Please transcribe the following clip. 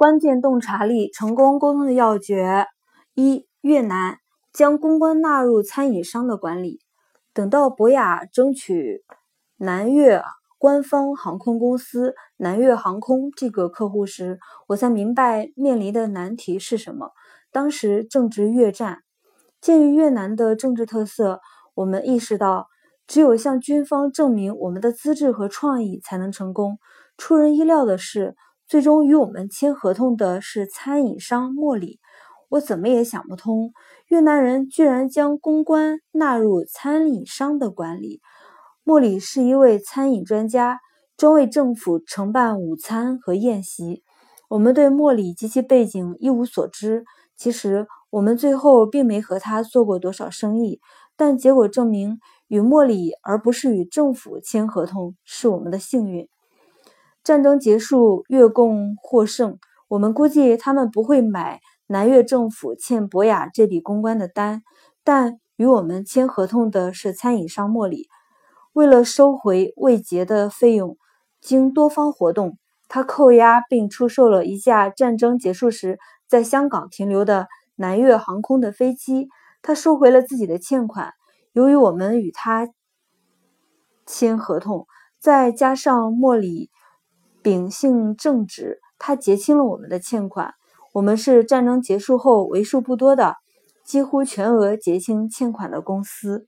关键洞察力成功沟通的要诀：一、越南将公关纳入餐饮商的管理。等到博雅争取南越官方航空公司南越航空这个客户时，我才明白面临的难题是什么。当时正值越战，鉴于越南的政治特色，我们意识到只有向军方证明我们的资质和创意才能成功。出人意料的是。最终与我们签合同的是餐饮商莫里，我怎么也想不通，越南人居然将公关纳入餐饮商的管理。莫里是一位餐饮专家，专为政府承办午餐和宴席。我们对莫里及其背景一无所知，其实我们最后并没和他做过多少生意，但结果证明，与莫里而不是与政府签合同是我们的幸运。战争结束，越共获胜。我们估计他们不会买南越政府欠博雅这笔公关的单，但与我们签合同的是餐饮商莫里。为了收回未结的费用，经多方活动，他扣押并出售了一架战争结束时在香港停留的南越航空的飞机。他收回了自己的欠款。由于我们与他签合同，再加上莫里。秉性正直，他结清了我们的欠款。我们是战争结束后为数不多的几乎全额结清欠款的公司。